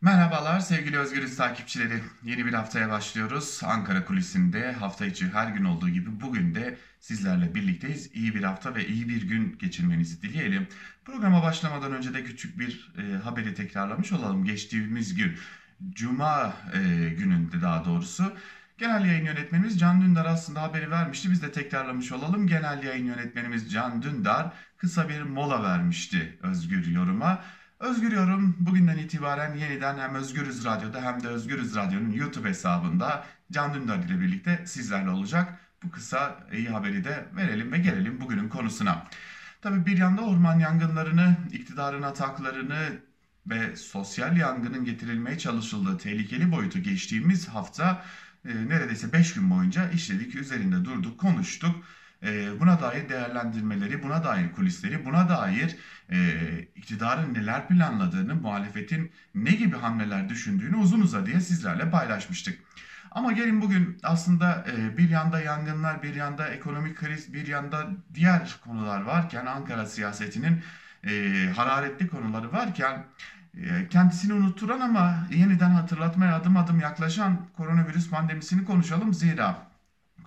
Merhabalar sevgili Özgürüz takipçileri. Yeni bir haftaya başlıyoruz. Ankara kulisinde hafta içi her gün olduğu gibi bugün de sizlerle birlikteyiz. İyi bir hafta ve iyi bir gün geçirmenizi dileyelim. Programa başlamadan önce de küçük bir e, haberi tekrarlamış olalım. Geçtiğimiz gün Cuma e, gününde daha doğrusu Genel yayın yönetmenimiz Can Dündar aslında haberi vermişti. Biz de tekrarlamış olalım. Genel yayın yönetmenimiz Can Dündar kısa bir mola vermişti Özgür Yorum'a. Özgür Yorum bugünden itibaren yeniden hem Özgürüz Radyo'da hem de Özgürüz Radyo'nun YouTube hesabında Can Dündar ile birlikte sizlerle olacak. Bu kısa iyi haberi de verelim ve gelelim bugünün konusuna. Tabii bir yanda orman yangınlarını, iktidarın ataklarını ve sosyal yangının getirilmeye çalışıldığı tehlikeli boyutu geçtiğimiz hafta e, neredeyse 5 gün boyunca işledik, üzerinde durduk, konuştuk. E, buna dair değerlendirmeleri, buna dair kulisleri, buna dair e, iktidarın neler planladığını, muhalefetin ne gibi hamleler düşündüğünü uzun uzadıya sizlerle paylaşmıştık. Ama gelin bugün aslında e, bir yanda yangınlar, bir yanda ekonomik kriz, bir yanda diğer konular varken Ankara siyasetinin e, hararetli konuları varken e, kendisini unutturan ama yeniden hatırlatmaya adım adım yaklaşan koronavirüs pandemisini konuşalım. Zira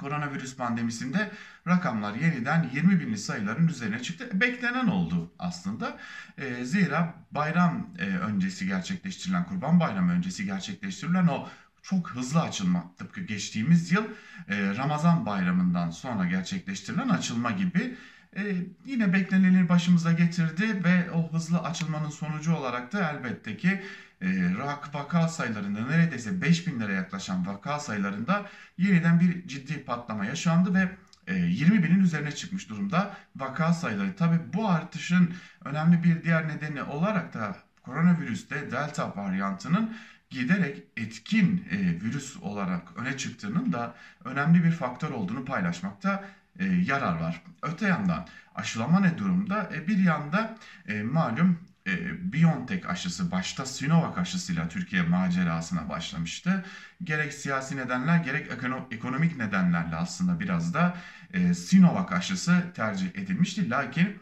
koronavirüs pandemisinde rakamlar yeniden 20 binli sayıların üzerine çıktı. Beklenen oldu aslında. E, zira bayram e, öncesi gerçekleştirilen, kurban bayramı öncesi gerçekleştirilen o çok hızlı açılma tıpkı geçtiğimiz yıl e, Ramazan bayramından sonra gerçekleştirilen açılma gibi e, yine bekleneni başımıza getirdi ve o hızlı açılmanın sonucu olarak da elbette ki e, vaka sayılarında neredeyse 5000 lira yaklaşan vaka sayılarında yeniden bir ciddi patlama yaşandı ve 20 e, binin üzerine çıkmış durumda vaka sayıları. Tabi bu artışın önemli bir diğer nedeni olarak da koronavirüste delta varyantının giderek etkin e, virüs olarak öne çıktığının da önemli bir faktör olduğunu paylaşmakta e, yarar var. Öte yandan aşılama ne durumda? Bir yanda malum e, BioNTech aşısı başta Sinovac aşısıyla Türkiye macerasına başlamıştı. Gerek siyasi nedenler gerek ekonomik nedenlerle aslında biraz da e, Sinovac aşısı tercih edilmişti. Lakin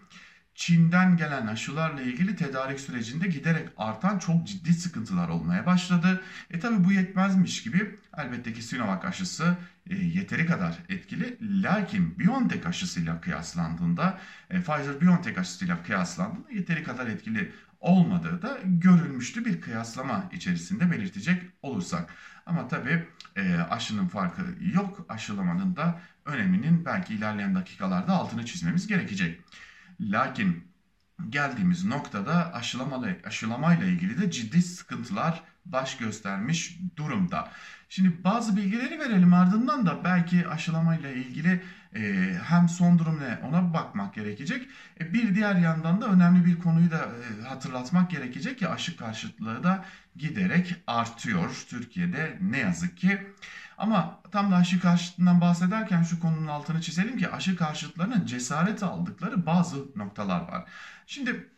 Çin'den gelen aşılarla ilgili tedarik sürecinde giderek artan çok ciddi sıkıntılar olmaya başladı. E tabi bu yetmezmiş gibi elbette ki Sinovac aşısı e, yeteri kadar etkili. Lakin BioNTech aşısıyla kıyaslandığında, e, Pfizer-BioNTech aşısıyla kıyaslandığında yeteri kadar etkili olmadığı da görülmüştü bir kıyaslama içerisinde belirtecek olursak. Ama tabi e, aşının farkı yok. Aşılamanın da öneminin belki ilerleyen dakikalarda altını çizmemiz gerekecek. Lakin geldiğimiz noktada aşılamalı, aşılamayla ilgili de ciddi sıkıntılar baş göstermiş durumda. Şimdi bazı bilgileri verelim ardından da belki aşılamayla ilgili e, hem son durum ne ona bakmak gerekecek. E, bir diğer yandan da önemli bir konuyu da e, hatırlatmak gerekecek ki aşı karşıtlığı da giderek artıyor Türkiye'de ne yazık ki. Ama tam da aşı karşıtlığından bahsederken şu konunun altını çizelim ki aşı karşıtlarının cesaret aldıkları bazı noktalar var. Şimdi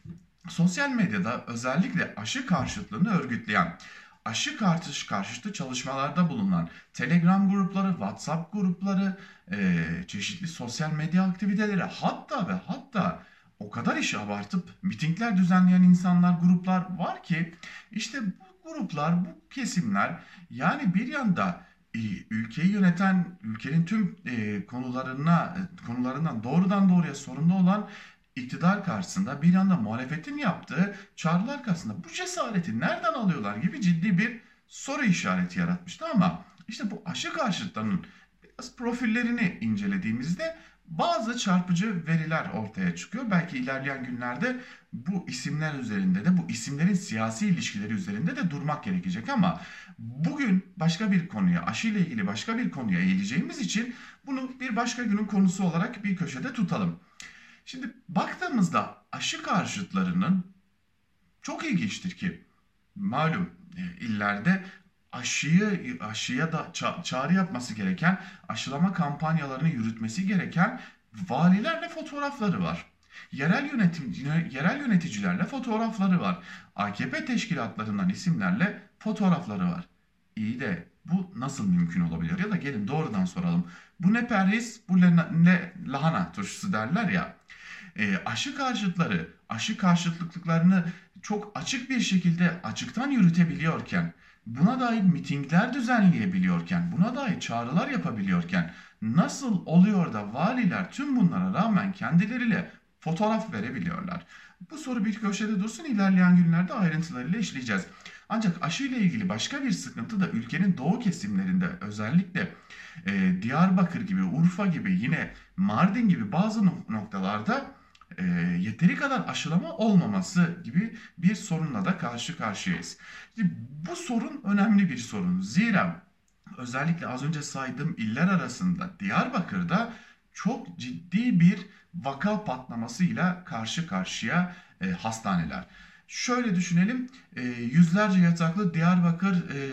sosyal medyada özellikle aşı karşıtlığını örgütleyen aşı karşı karşıtı çalışmalarda bulunan Telegram grupları, WhatsApp grupları, e, çeşitli sosyal medya aktiviteleri hatta ve hatta o kadar işi abartıp mitingler düzenleyen insanlar, gruplar var ki işte bu gruplar, bu kesimler yani bir yanda e, ülkeyi yöneten ülkenin tüm e, konularına konularından doğrudan doğruya sorumlu olan iktidar karşısında bir yanda muhalefetin yaptığı çağrılar karşısında bu cesareti nereden alıyorlar gibi ciddi bir soru işareti yaratmıştı ama işte bu aşı karşıtlarının biraz profillerini incelediğimizde bazı çarpıcı veriler ortaya çıkıyor. Belki ilerleyen günlerde bu isimler üzerinde de bu isimlerin siyasi ilişkileri üzerinde de durmak gerekecek ama bugün başka bir konuya aşı ile ilgili başka bir konuya eğileceğimiz için bunu bir başka günün konusu olarak bir köşede tutalım. Şimdi baktığımızda aşı karşıtlarının çok ilginçtir ki malum e, illerde aşıyı aşıya da ça çağrı yapması gereken, aşılama kampanyalarını yürütmesi gereken valilerle fotoğrafları var. Yerel yönetim yerel yöneticilerle fotoğrafları var. AKP teşkilatlarından isimlerle fotoğrafları var. İyi de bu nasıl mümkün olabilir? Ya da gelin doğrudan soralım. Bu ne perhiz, bu ne lahana turşusu derler ya. E, aşı karşıtları, aşı karşıtlıklarını çok açık bir şekilde açıktan yürütebiliyorken, buna dair mitingler düzenleyebiliyorken, buna dair çağrılar yapabiliyorken nasıl oluyor da valiler tüm bunlara rağmen kendileriyle fotoğraf verebiliyorlar? Bu soru bir köşede dursun ilerleyen günlerde ayrıntılarıyla işleyeceğiz. Ancak aşı ile ilgili başka bir sıkıntı da ülkenin doğu kesimlerinde özellikle e, Diyarbakır gibi, Urfa gibi, yine Mardin gibi bazı noktalarda e, yeteri kadar aşılama olmaması gibi bir sorunla da karşı karşıyayız. Şimdi bu sorun önemli bir sorun. Zira özellikle az önce saydığım iller arasında Diyarbakır'da çok ciddi bir vaka patlamasıyla karşı karşıya e, hastaneler. Şöyle düşünelim, e, yüzlerce yataklı Diyarbakır e,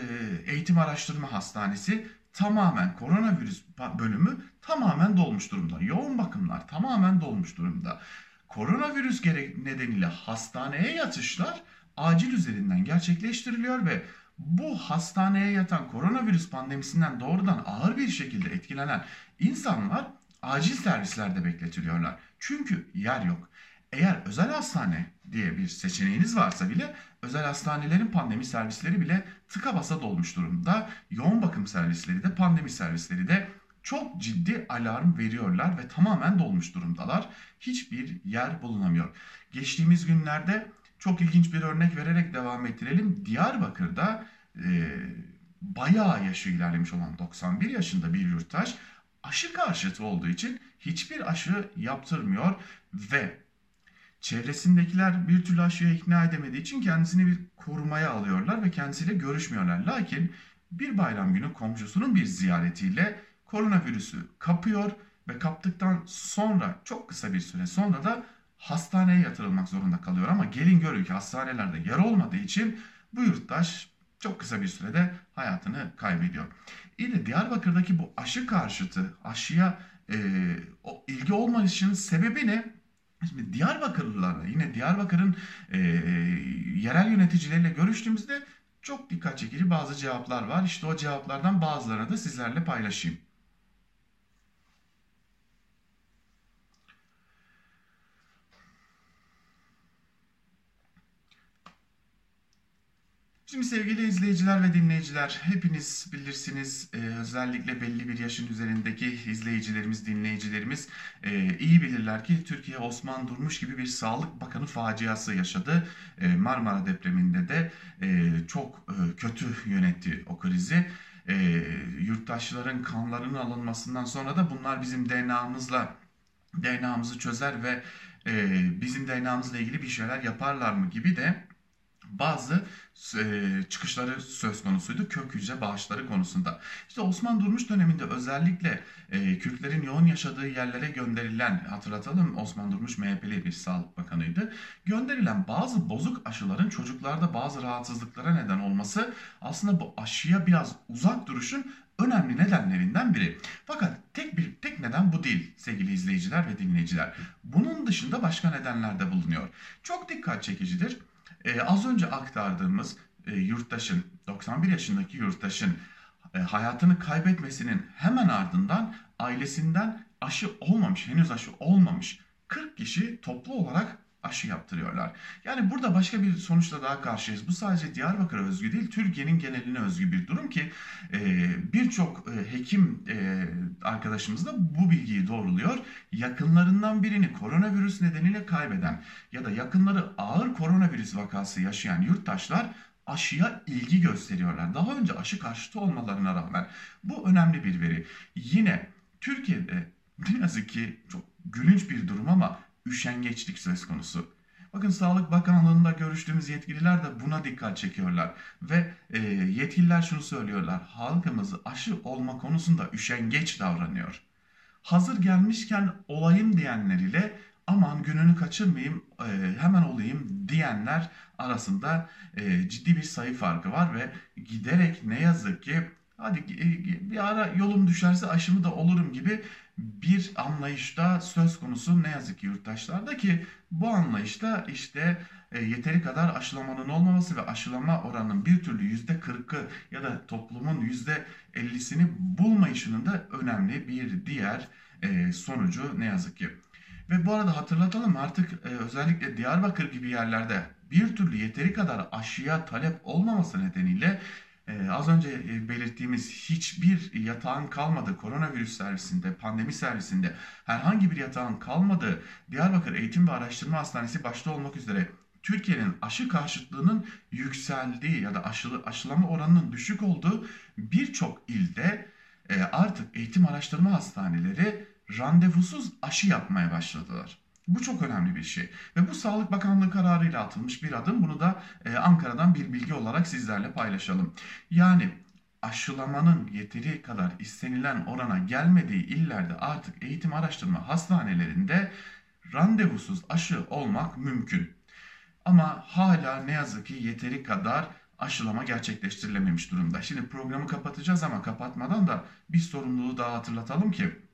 Eğitim Araştırma Hastanesi tamamen koronavirüs bölümü tamamen dolmuş durumda. Yoğun bakımlar tamamen dolmuş durumda. Koronavirüs nedeniyle hastaneye yatışlar acil üzerinden gerçekleştiriliyor ve bu hastaneye yatan koronavirüs pandemisinden doğrudan ağır bir şekilde etkilenen insanlar acil servislerde bekletiliyorlar. Çünkü yer yok. Eğer özel hastane diye bir seçeneğiniz varsa bile özel hastanelerin pandemi servisleri bile tıka basa dolmuş durumda. Yoğun bakım servisleri de pandemi servisleri de çok ciddi alarm veriyorlar ve tamamen dolmuş durumdalar. Hiçbir yer bulunamıyor. Geçtiğimiz günlerde çok ilginç bir örnek vererek devam ettirelim. Diyarbakır'da e, bayağı yaşı ilerlemiş olan 91 yaşında bir yurttaş aşı karşıtı olduğu için hiçbir aşı yaptırmıyor ve çevresindekiler bir türlü aşıya ikna edemediği için kendisini bir korumaya alıyorlar ve kendisiyle görüşmüyorlar. Lakin bir bayram günü komşusunun bir ziyaretiyle koronavirüsü kapıyor ve kaptıktan sonra çok kısa bir süre sonra da hastaneye yatırılmak zorunda kalıyor. Ama gelin görün ki hastanelerde yer olmadığı için bu yurttaş çok kısa bir sürede hayatını kaybediyor. İyi Diyarbakır'daki bu aşı karşıtı, aşıya e, o ilgi olmayışının sebebi ne? Şimdi Diyarbakırlılarla yine Diyarbakır'ın e, yerel yöneticileriyle görüştüğümüzde çok dikkat çekici bazı cevaplar var. İşte o cevaplardan bazılarını da sizlerle paylaşayım. Şimdi sevgili izleyiciler ve dinleyiciler, hepiniz bilirsiniz e, özellikle belli bir yaşın üzerindeki izleyicilerimiz, dinleyicilerimiz e, iyi bilirler ki Türkiye Osman Durmuş gibi bir Sağlık Bakanı faciası yaşadı. E, Marmara depreminde de e, çok e, kötü yönetti o krizi. E, yurttaşların kanlarının alınmasından sonra da bunlar bizim DNA'mızla DNA'mızı çözer ve e, bizim DNA'mızla ilgili bir şeyler yaparlar mı gibi de bazı e, çıkışları söz konusuydu kök hücre bağışları konusunda. İşte Osman Durmuş döneminde özellikle e, Kürtlerin yoğun yaşadığı yerlere gönderilen hatırlatalım Osman Durmuş MHP'li bir sağlık bakanıydı. Gönderilen bazı bozuk aşıların çocuklarda bazı rahatsızlıklara neden olması aslında bu aşıya biraz uzak duruşun önemli nedenlerinden biri. Fakat tek bir tek neden bu değil sevgili izleyiciler ve dinleyiciler. Bunun dışında başka nedenler de bulunuyor. Çok dikkat çekicidir. Ee, az önce aktardığımız e, yurttaşın, 91 yaşındaki yurttaşın e, hayatını kaybetmesinin hemen ardından ailesinden aşı olmamış, henüz aşı olmamış 40 kişi toplu olarak aşı yaptırıyorlar. Yani burada başka bir sonuçla daha karşıyız. Bu sadece Diyarbakır'a özgü değil, Türkiye'nin geneline özgü bir durum ki e, birçok e, hekim e, arkadaşımız da bu bilgiyi doğruluyor. Yakınlarından birini koronavirüs nedeniyle kaybeden ya da yakınları ağır koronavirüs vakası yaşayan yurttaşlar aşıya ilgi gösteriyorlar. Daha önce aşı karşıtı olmalarına rağmen bu önemli bir veri. Yine Türkiye'de ne yazık ki çok gülünç bir durum ama üşengeçlik söz konusu. Bakın Sağlık Bakanlığı'nda görüştüğümüz yetkililer de buna dikkat çekiyorlar. Ve e, yetkililer şunu söylüyorlar. Halkımız aşı olma konusunda üşengeç davranıyor. Hazır gelmişken olayım diyenler ile aman gününü kaçırmayayım e, hemen olayım diyenler arasında e, ciddi bir sayı farkı var ve giderek ne yazık ki hadi e, bir ara yolum düşerse aşımı da olurum gibi bir anlayışta söz konusu ne yazık ki yurttaşlarda ki bu anlayışta işte e, yeteri kadar aşılamanın olmaması ve aşılama oranının bir türlü yüzde kırkı ya da toplumun yüzde ellisini bulmayışının da önemli bir diğer e, sonucu ne yazık ki. Ve bu arada hatırlatalım artık e, özellikle Diyarbakır gibi yerlerde bir türlü yeteri kadar aşıya talep olmaması nedeniyle e, az önce e, belirttiğimiz hiçbir yatağın kalmadığı koronavirüs servisinde, pandemi servisinde herhangi bir yatağın kalmadığı Diyarbakır Eğitim ve Araştırma Hastanesi başta olmak üzere Türkiye'nin aşı karşıtlığının yükseldiği ya da aşılı, aşılama oranının düşük olduğu birçok ilde e, artık eğitim araştırma hastaneleri randevusuz aşı yapmaya başladılar. Bu çok önemli bir şey. Ve bu Sağlık Bakanlığı kararıyla atılmış bir adım. Bunu da e, Ankara'dan bir bilgi olarak sizlerle paylaşalım. Yani aşılamanın yeteri kadar istenilen orana gelmediği illerde artık eğitim araştırma hastanelerinde randevusuz aşı olmak mümkün. Ama hala ne yazık ki yeteri kadar aşılama gerçekleştirilememiş durumda. Şimdi programı kapatacağız ama kapatmadan da bir sorumluluğu daha hatırlatalım ki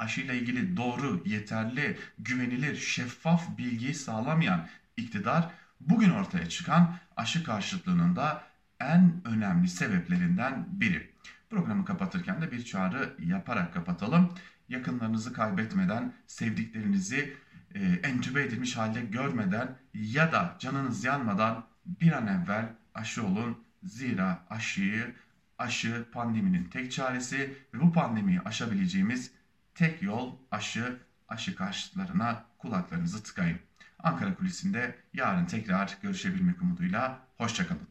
aşıyla ilgili doğru, yeterli, güvenilir, şeffaf bilgiyi sağlamayan iktidar bugün ortaya çıkan aşı karşıtlığının da en önemli sebeplerinden biri. Programı kapatırken de bir çağrı yaparak kapatalım. Yakınlarınızı kaybetmeden, sevdiklerinizi e, entübe edilmiş halde görmeden ya da canınız yanmadan bir an evvel aşı olun. Zira aşıyı, aşı pandeminin tek çaresi ve bu pandemiyi aşabileceğimiz tek yol aşı, aşı karşıtlarına kulaklarınızı tıkayın. Ankara Kulisi'nde yarın tekrar görüşebilmek umuduyla hoşçakalın.